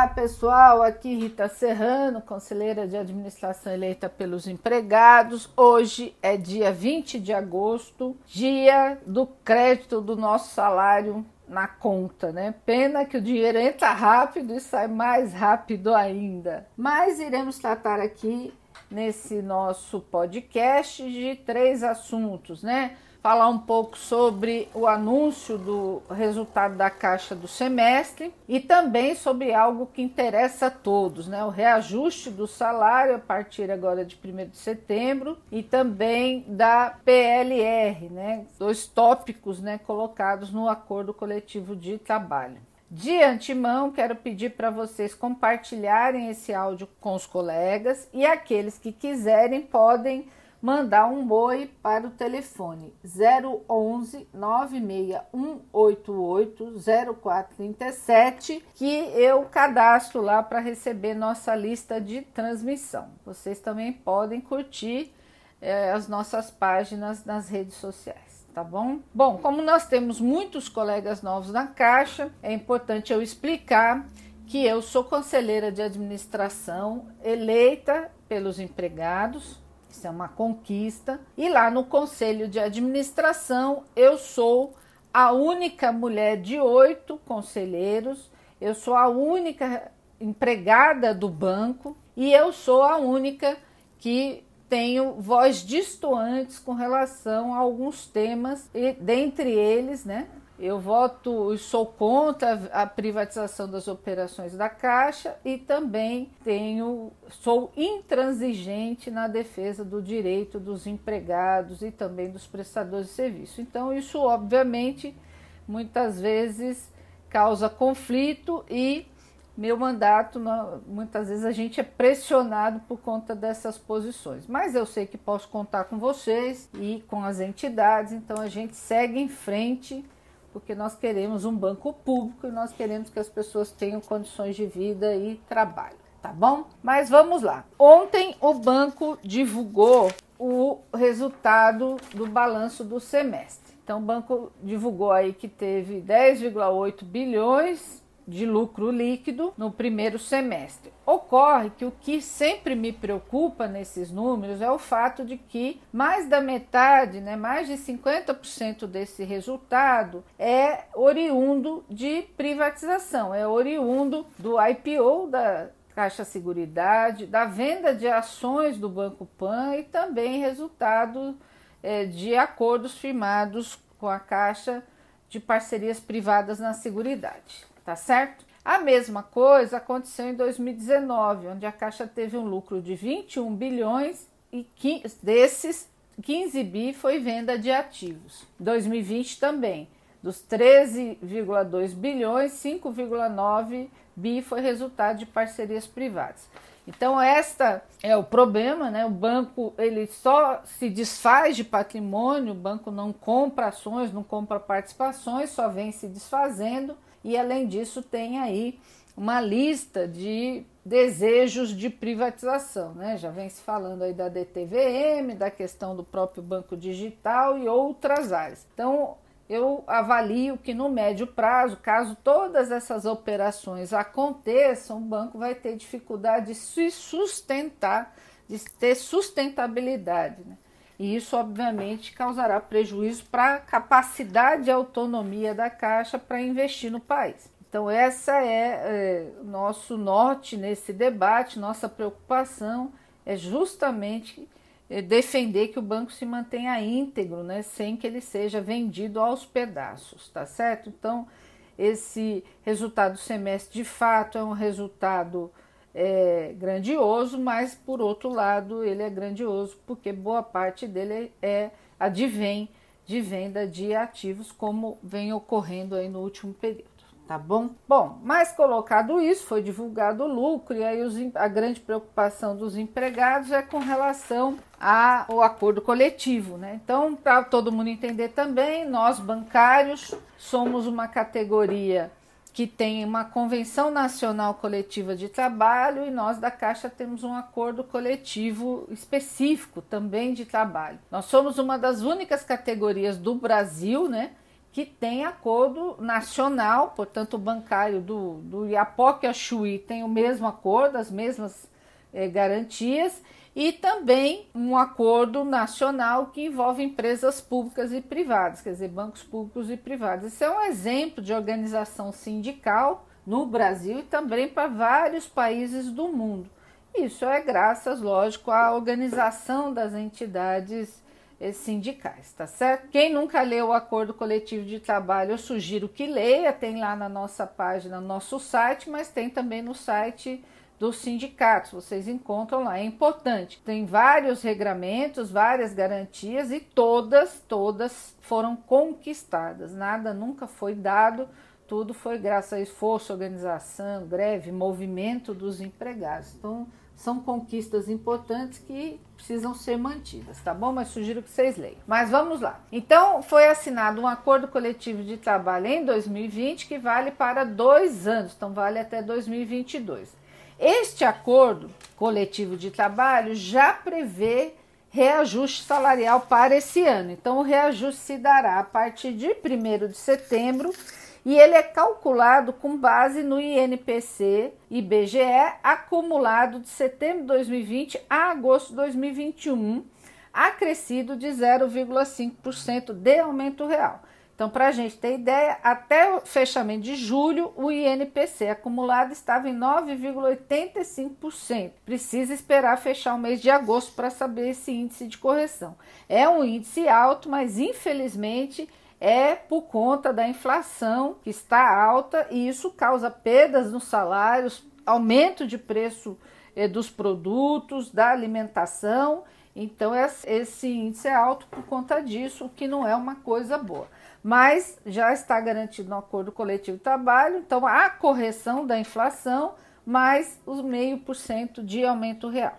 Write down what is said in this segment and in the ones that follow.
Olá pessoal, aqui Rita Serrano, conselheira de administração eleita pelos empregados. Hoje é dia 20 de agosto, dia do crédito do nosso salário na conta, né? Pena que o dinheiro entra rápido e sai mais rápido ainda. Mas iremos tratar aqui nesse nosso podcast de três assuntos, né? Falar um pouco sobre o anúncio do resultado da caixa do semestre e também sobre algo que interessa a todos, né? O reajuste do salário a partir agora de 1 de setembro e também da PLR, né? Dois tópicos, né, colocados no acordo coletivo de trabalho. De antemão, quero pedir para vocês compartilharem esse áudio com os colegas e aqueles que quiserem podem mandar um oi para o telefone 011 96188 0437 que eu cadastro lá para receber nossa lista de transmissão. Vocês também podem curtir eh, as nossas páginas nas redes sociais. Tá bom? Bom, como nós temos muitos colegas novos na Caixa, é importante eu explicar que eu sou conselheira de administração eleita pelos empregados isso é uma conquista. E lá no conselho de administração, eu sou a única mulher de oito conselheiros, eu sou a única empregada do banco e eu sou a única que tenho voz distoantes com relação a alguns temas, e dentre eles, né, eu voto e sou contra a privatização das operações da Caixa e também tenho sou intransigente na defesa do direito dos empregados e também dos prestadores de serviço. Então isso obviamente muitas vezes causa conflito e meu mandato, muitas vezes a gente é pressionado por conta dessas posições. Mas eu sei que posso contar com vocês e com as entidades, então a gente segue em frente porque nós queremos um banco público e nós queremos que as pessoas tenham condições de vida e trabalho, tá bom? Mas vamos lá. Ontem o banco divulgou o resultado do balanço do semestre. Então o banco divulgou aí que teve 10,8 bilhões de lucro líquido no primeiro semestre. Ocorre que o que sempre me preocupa nesses números é o fato de que mais da metade, né, mais de 50% desse resultado é oriundo de privatização, é oriundo do IPO da Caixa Seguridade, da venda de ações do Banco Pan e também resultado é, de acordos firmados com a Caixa de parcerias privadas na Seguridade tá certo? A mesma coisa aconteceu em 2019, onde a Caixa teve um lucro de 21 bilhões e 15, desses 15 bi foi venda de ativos. 2020 também, dos 13,2 bilhões, 5,9 bi foi resultado de parcerias privadas. Então esta é o problema, né? O banco ele só se desfaz de patrimônio, o banco não compra ações, não compra participações, só vem se desfazendo e além disso tem aí uma lista de desejos de privatização, né? Já vem se falando aí da DTVM, da questão do próprio banco digital e outras áreas. Então, eu avalio que no médio prazo, caso todas essas operações aconteçam, o banco vai ter dificuldade de se sustentar, de ter sustentabilidade. Né? E isso, obviamente, causará prejuízo para a capacidade e autonomia da Caixa para investir no país. Então, essa é, é nosso norte nesse debate, nossa preocupação é justamente é, defender que o banco se mantenha íntegro, né, sem que ele seja vendido aos pedaços, tá certo? Então, esse resultado do semestre de fato é um resultado é grandioso, mas por outro lado ele é grandioso porque boa parte dele é advém de venda de ativos, como vem ocorrendo aí no último período, tá bom? Bom, mas colocado isso, foi divulgado o lucro e aí os, a grande preocupação dos empregados é com relação ao acordo coletivo, né? Então, para todo mundo entender também, nós bancários somos uma categoria que tem uma convenção nacional coletiva de trabalho e nós da Caixa temos um acordo coletivo específico também de trabalho. Nós somos uma das únicas categorias do Brasil, né, que tem acordo nacional, portanto, o bancário do, do Iapoque Chuí tem o mesmo acordo, as mesmas é, garantias, e também um acordo nacional que envolve empresas públicas e privadas, quer dizer, bancos públicos e privados. Isso é um exemplo de organização sindical no Brasil e também para vários países do mundo. Isso é graças, lógico, à organização das entidades eh, sindicais, tá certo? Quem nunca leu o acordo coletivo de trabalho, eu sugiro que leia, tem lá na nossa página, no nosso site, mas tem também no site dos sindicatos, vocês encontram lá, é importante. Tem vários regramentos, várias garantias e todas, todas foram conquistadas. Nada nunca foi dado, tudo foi graças a esforço, organização, greve, movimento dos empregados. Então, são conquistas importantes que precisam ser mantidas, tá bom? Mas sugiro que vocês leiam. Mas vamos lá. Então, foi assinado um acordo coletivo de trabalho em 2020 que vale para dois anos, então vale até 2022. Este acordo coletivo de trabalho já prevê reajuste salarial para esse ano. Então, o reajuste se dará a partir de 1 de setembro e ele é calculado com base no INPC e BGE acumulado de setembro de 2020 a agosto de 2021, acrescido de 0,5% de aumento real. Então, para a gente ter ideia, até o fechamento de julho, o INPC acumulado estava em 9,85%. Precisa esperar fechar o mês de agosto para saber esse índice de correção. É um índice alto, mas infelizmente é por conta da inflação que está alta e isso causa perdas nos salários, aumento de preço eh, dos produtos, da alimentação. Então, esse índice é alto por conta disso, o que não é uma coisa boa mas já está garantido no acordo coletivo de trabalho, então a correção da inflação mais os meio por cento de aumento real.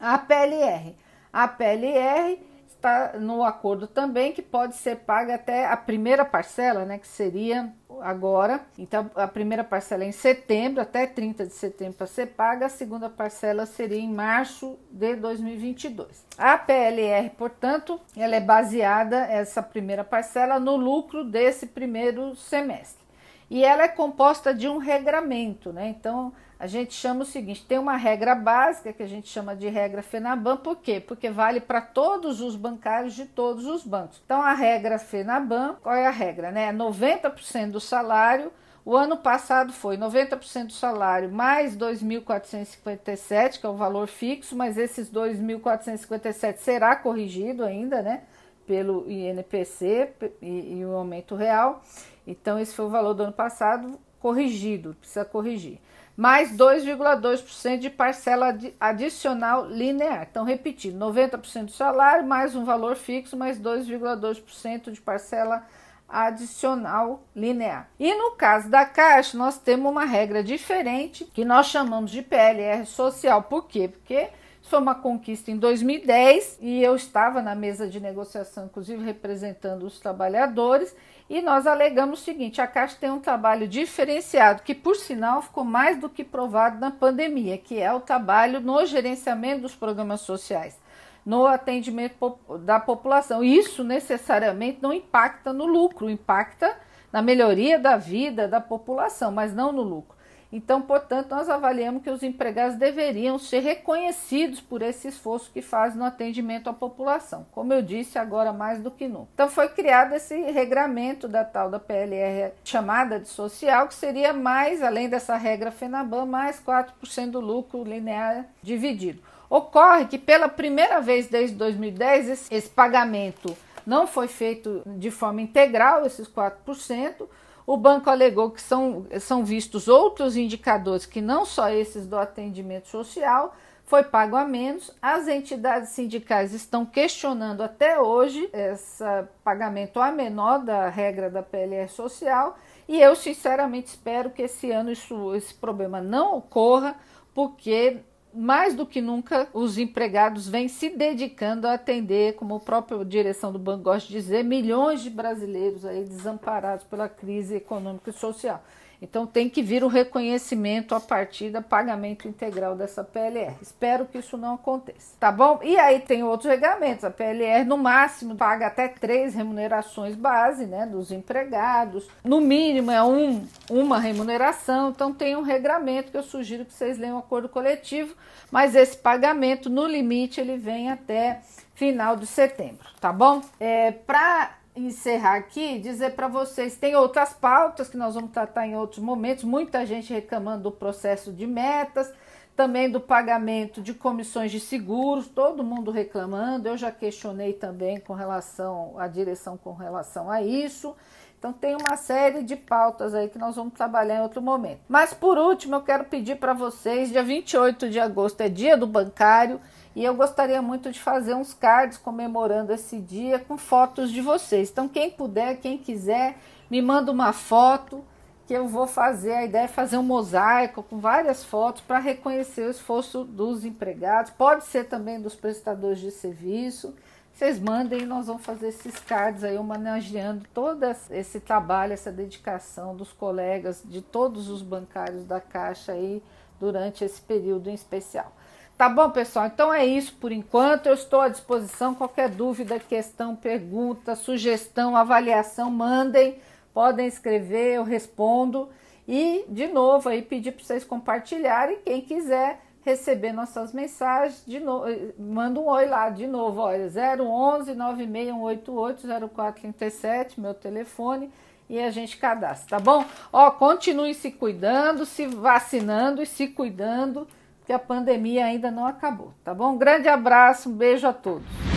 A PLR. A PLR está no acordo também que pode ser paga até a primeira parcela, né, que seria agora. Então a primeira parcela é em setembro, até 30 de setembro para ser paga, a segunda parcela seria em março de 2022. A PLR, portanto, ela é baseada essa primeira parcela no lucro desse primeiro semestre. E ela é composta de um regramento, né? Então, a gente chama o seguinte: tem uma regra básica que a gente chama de regra FENABAN, por quê? Porque vale para todos os bancários de todos os bancos. Então, a regra FENABAN, qual é a regra? Né? 90% do salário. O ano passado foi 90% do salário mais 2.457, que é o valor fixo, mas esses 2.457 será corrigido ainda, né? Pelo INPC e, e o aumento real. Então, esse foi o valor do ano passado corrigido, precisa corrigir mais 2,2% de parcela adicional linear. Então, repetindo, 90% do salário, mais um valor fixo, mais 2,2% de parcela adicional linear. E no caso da Caixa, nós temos uma regra diferente que nós chamamos de PLR social. Por quê? Porque isso foi uma conquista em 2010 e eu estava na mesa de negociação, inclusive representando os trabalhadores, e nós alegamos o seguinte: a Caixa tem um trabalho diferenciado, que por sinal ficou mais do que provado na pandemia, que é o trabalho no gerenciamento dos programas sociais, no atendimento da população. Isso necessariamente não impacta no lucro, impacta na melhoria da vida da população, mas não no lucro. Então, portanto, nós avaliamos que os empregados deveriam ser reconhecidos por esse esforço que fazem no atendimento à população. Como eu disse, agora mais do que nunca. Então, foi criado esse regramento da tal da PLR chamada de social, que seria mais, além dessa regra FENABAN, mais 4% do lucro linear dividido. Ocorre que pela primeira vez desde 2010 esse, esse pagamento não foi feito de forma integral, esses 4%, o banco alegou que são, são vistos outros indicadores que não só esses do atendimento social, foi pago a menos. As entidades sindicais estão questionando até hoje esse pagamento a menor da regra da PLR social e eu sinceramente espero que esse ano isso, esse problema não ocorra, porque mais do que nunca, os empregados vêm se dedicando a atender, como a própria direção do banco gosta de dizer, milhões de brasileiros aí desamparados pela crise econômica e social. Então tem que vir o reconhecimento a partir do pagamento integral dessa PLR. Espero que isso não aconteça, tá bom? E aí tem outros regulamentos. A PLR no máximo paga até três remunerações base, né, dos empregados. No mínimo é um, uma remuneração. Então tem um regramento que eu sugiro que vocês leiam o acordo coletivo, mas esse pagamento no limite ele vem até final de setembro, tá bom? É, Para encerrar aqui, dizer para vocês, tem outras pautas que nós vamos tratar em outros momentos, muita gente reclamando do processo de metas, também do pagamento de comissões de seguros, todo mundo reclamando, eu já questionei também com relação à direção com relação a isso. Então tem uma série de pautas aí que nós vamos trabalhar em outro momento. Mas por último, eu quero pedir para vocês, dia 28 de agosto é dia do bancário, e eu gostaria muito de fazer uns cards comemorando esse dia com fotos de vocês. Então, quem puder, quem quiser, me manda uma foto que eu vou fazer. A ideia é fazer um mosaico com várias fotos para reconhecer o esforço dos empregados. Pode ser também dos prestadores de serviço. Vocês mandem e nós vamos fazer esses cards aí homenageando todo esse trabalho, essa dedicação dos colegas de todos os bancários da Caixa aí durante esse período em especial. Tá bom, pessoal? Então é isso por enquanto. Eu estou à disposição. Qualquer dúvida, questão, pergunta, sugestão, avaliação, mandem. Podem escrever, eu respondo. E, de novo, aí pedir para vocês compartilharem. Quem quiser receber nossas mensagens, de novo, manda um oi lá de novo. Olha, 011 96188 0437, meu telefone e a gente cadastra, tá bom? Ó, continue se cuidando, se vacinando e se cuidando que a pandemia ainda não acabou, tá bom? Um grande abraço, um beijo a todos.